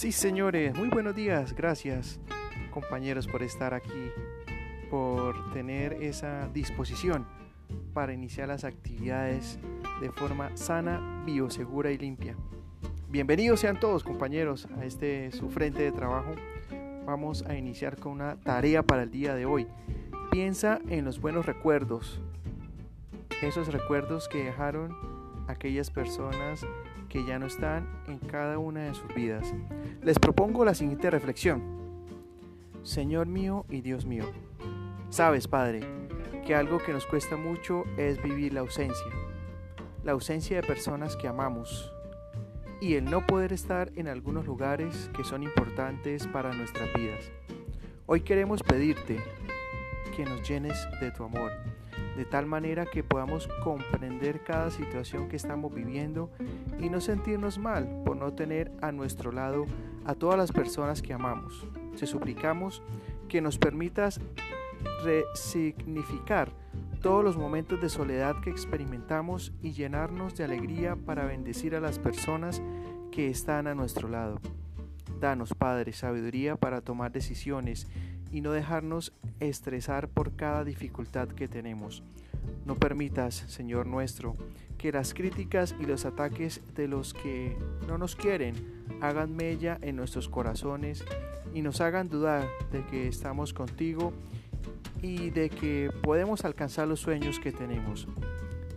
Sí, señores, muy buenos días. Gracias, compañeros, por estar aquí, por tener esa disposición para iniciar las actividades de forma sana, biosegura y limpia. Bienvenidos sean todos, compañeros, a este su frente de trabajo. Vamos a iniciar con una tarea para el día de hoy. Piensa en los buenos recuerdos, esos recuerdos que dejaron aquellas personas que ya no están en cada una de sus vidas. Les propongo la siguiente reflexión. Señor mío y Dios mío, sabes, Padre, que algo que nos cuesta mucho es vivir la ausencia, la ausencia de personas que amamos y el no poder estar en algunos lugares que son importantes para nuestras vidas. Hoy queremos pedirte que nos llenes de tu amor de tal manera que podamos comprender cada situación que estamos viviendo y no sentirnos mal por no tener a nuestro lado a todas las personas que amamos. Te suplicamos que nos permitas resignificar todos los momentos de soledad que experimentamos y llenarnos de alegría para bendecir a las personas que están a nuestro lado. Danos, Padre, sabiduría para tomar decisiones y no dejarnos estresar por cada dificultad que tenemos. No permitas, Señor nuestro, que las críticas y los ataques de los que no nos quieren hagan mella en nuestros corazones y nos hagan dudar de que estamos contigo y de que podemos alcanzar los sueños que tenemos.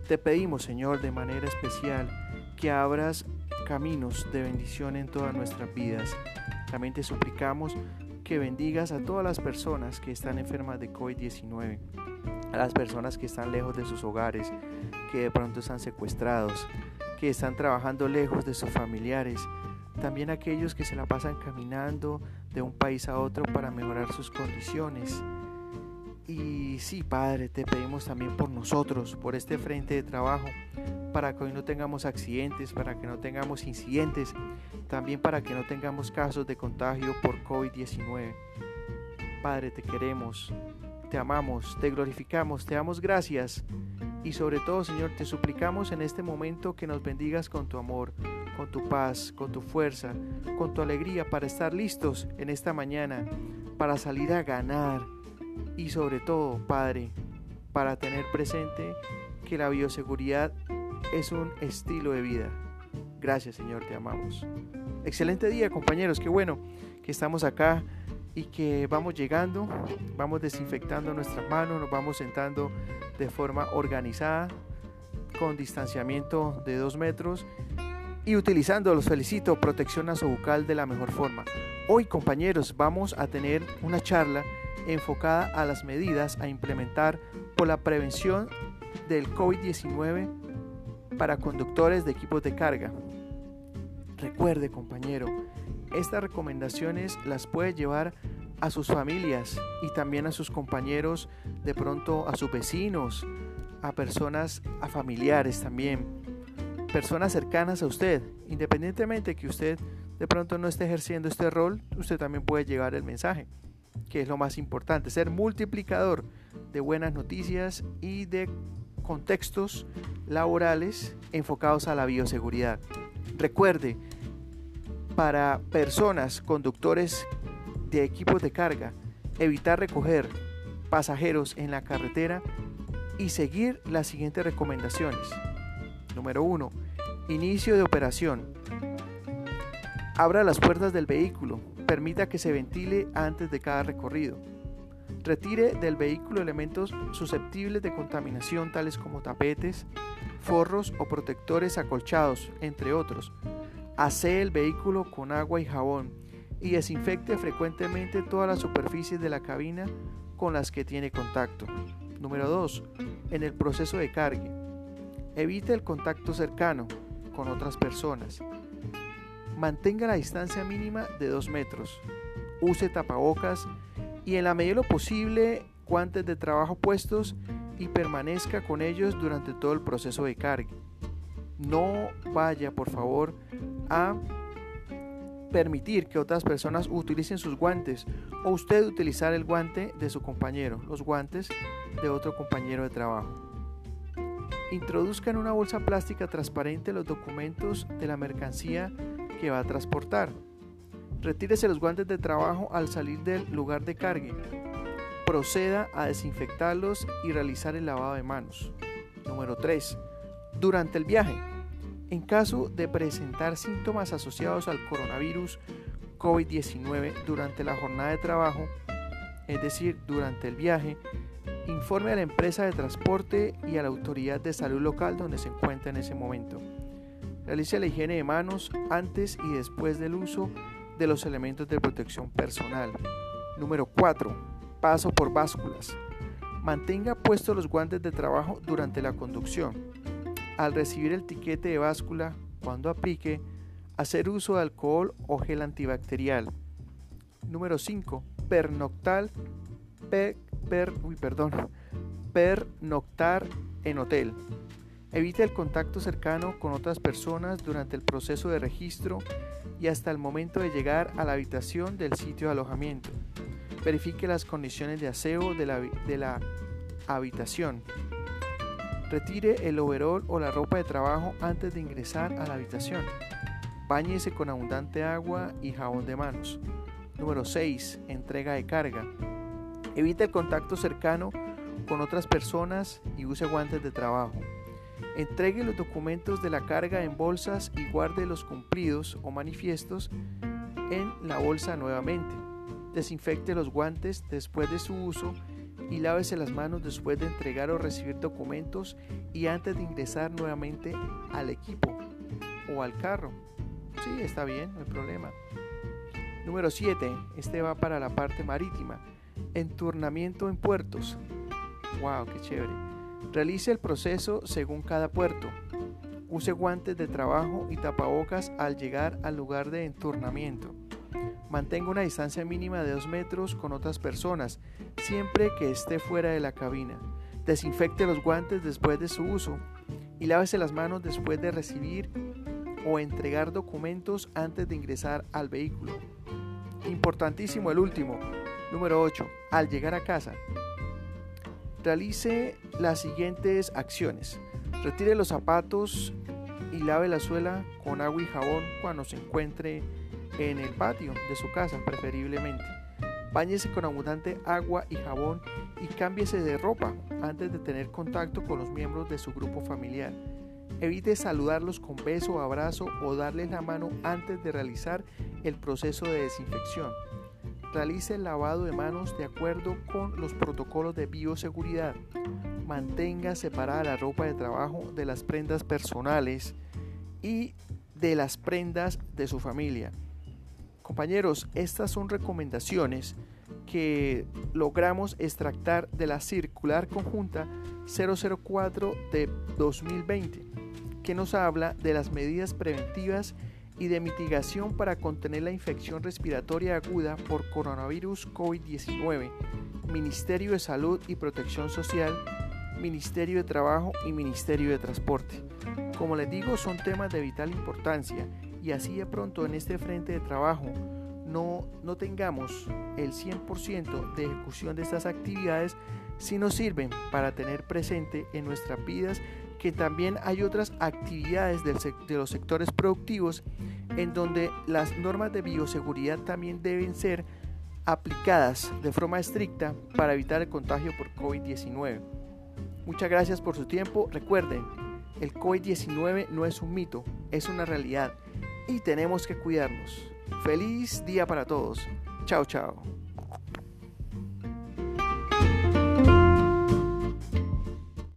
Te pedimos, Señor, de manera especial, que abras caminos de bendición en todas nuestras vidas. También te suplicamos que bendigas a todas las personas que están enfermas de COVID-19, a las personas que están lejos de sus hogares, que de pronto están secuestrados, que están trabajando lejos de sus familiares, también aquellos que se la pasan caminando de un país a otro para mejorar sus condiciones. Y sí, Padre, te pedimos también por nosotros, por este frente de trabajo, para que hoy no tengamos accidentes, para que no tengamos incidentes, también para que no tengamos casos de contagio por COVID-19. Padre, te queremos, te amamos, te glorificamos, te damos gracias y sobre todo, Señor, te suplicamos en este momento que nos bendigas con tu amor, con tu paz, con tu fuerza, con tu alegría para estar listos en esta mañana, para salir a ganar y sobre todo, Padre, para tener presente que la bioseguridad es un estilo de vida. Gracias Señor, te amamos. Excelente día compañeros, qué bueno que estamos acá y que vamos llegando, vamos desinfectando nuestras manos, nos vamos sentando de forma organizada, con distanciamiento de dos metros y utilizando, los felicito, protección nasobucal de la mejor forma. Hoy compañeros vamos a tener una charla enfocada a las medidas a implementar por la prevención del COVID-19 para conductores de equipos de carga. Recuerde, compañero, estas recomendaciones las puede llevar a sus familias y también a sus compañeros, de pronto a sus vecinos, a personas, a familiares también, personas cercanas a usted, independientemente que usted de pronto no esté ejerciendo este rol, usted también puede llevar el mensaje, que es lo más importante, ser multiplicador de buenas noticias y de contextos laborales enfocados a la bioseguridad. Recuerde, para personas, conductores de equipos de carga, evitar recoger pasajeros en la carretera y seguir las siguientes recomendaciones. Número 1. Inicio de operación. Abra las puertas del vehículo. Permita que se ventile antes de cada recorrido. Retire del vehículo elementos susceptibles de contaminación tales como tapetes, forros o protectores acolchados, entre otros. Asee el vehículo con agua y jabón y desinfecte frecuentemente todas las superficies de la cabina con las que tiene contacto. Número 2. En el proceso de cargue. Evite el contacto cercano con otras personas. Mantenga la distancia mínima de 2 metros. Use tapabocas y en la medida de lo posible guantes de trabajo puestos y permanezca con ellos durante todo el proceso de carga. No vaya, por favor, a permitir que otras personas utilicen sus guantes o usted utilizar el guante de su compañero, los guantes de otro compañero de trabajo. Introduzca en una bolsa plástica transparente los documentos de la mercancía que va a transportar Retírese los guantes de trabajo al salir del lugar de cargue. Proceda a desinfectarlos y realizar el lavado de manos. Número 3. Durante el viaje. En caso de presentar síntomas asociados al coronavirus COVID-19 durante la jornada de trabajo, es decir, durante el viaje, informe a la empresa de transporte y a la autoridad de salud local donde se encuentra en ese momento. Realice la higiene de manos antes y después del uso de los elementos de protección personal. Número 4. Paso por básculas. Mantenga puestos los guantes de trabajo durante la conducción. Al recibir el tiquete de báscula, cuando aplique, hacer uso de alcohol o gel antibacterial. Número 5. Pernoctal, per, perdón, pernoctar en hotel. Evite el contacto cercano con otras personas durante el proceso de registro y hasta el momento de llegar a la habitación del sitio de alojamiento. Verifique las condiciones de aseo de la, habitación. Retire el overol o la ropa de trabajo antes de ingresar a la habitación. Báñese con abundante agua y jabón de manos. Número 6. Entrega de carga. Evite el contacto cercano con otras personas y use guantes de trabajo. Entregue los documentos de la carga en bolsas y guarde los cumplidos o manifiestos en la bolsa nuevamente. Desinfecte los guantes después de su uso y lávese las manos después de entregar o recibir documentos y antes de ingresar nuevamente al equipo o al carro. Sí, está bien, no hay problema. Número 7. Este va para la parte marítima. Enturnamiento en puertos. Wow, qué chévere. Realice el proceso según cada puerto. Use guantes de trabajo y tapabocas al llegar al lugar de enturnamiento. Mantenga una distancia mínima de 2 metros con otras personas, siempre que esté fuera de la cabina. Desinfecte los guantes después de su uso y lávese las manos después de recibir o entregar documentos antes de ingresar al vehículo. Importantísimo el último, número 8. Al llegar a casa, Realice las siguientes acciones. Retire los zapatos y lave la suela con agua y jabón cuando se encuentre en el patio de su casa, preferiblemente. Báñese con abundante agua y jabón y cámbiese de ropa antes de tener contacto con los miembros de su grupo familiar. Evite saludarlos con beso, abrazo o darles la mano antes de realizar el proceso de desinfección. Realice el lavado de manos de acuerdo con los protocolos de bioseguridad. Mantenga separada la ropa de trabajo de las prendas personales y de las prendas de su familia. Compañeros, estas son recomendaciones que logramos extractar de la circular conjunta 004 de 2020, que nos habla de las medidas preventivas y de mitigación para contener la infección respiratoria aguda por coronavirus COVID-19, Ministerio de Salud y Protección Social, Ministerio de Trabajo y Ministerio de Transporte. Como les digo, son temas de vital importancia y así de pronto en este frente de trabajo no, no tengamos el 100% de ejecución de estas actividades, si nos sirven para tener presente en nuestras vidas que también hay otras actividades de los sectores productivos en donde las normas de bioseguridad también deben ser aplicadas de forma estricta para evitar el contagio por COVID-19. Muchas gracias por su tiempo. Recuerden, el COVID-19 no es un mito, es una realidad y tenemos que cuidarnos. Feliz día para todos. Chao, chao.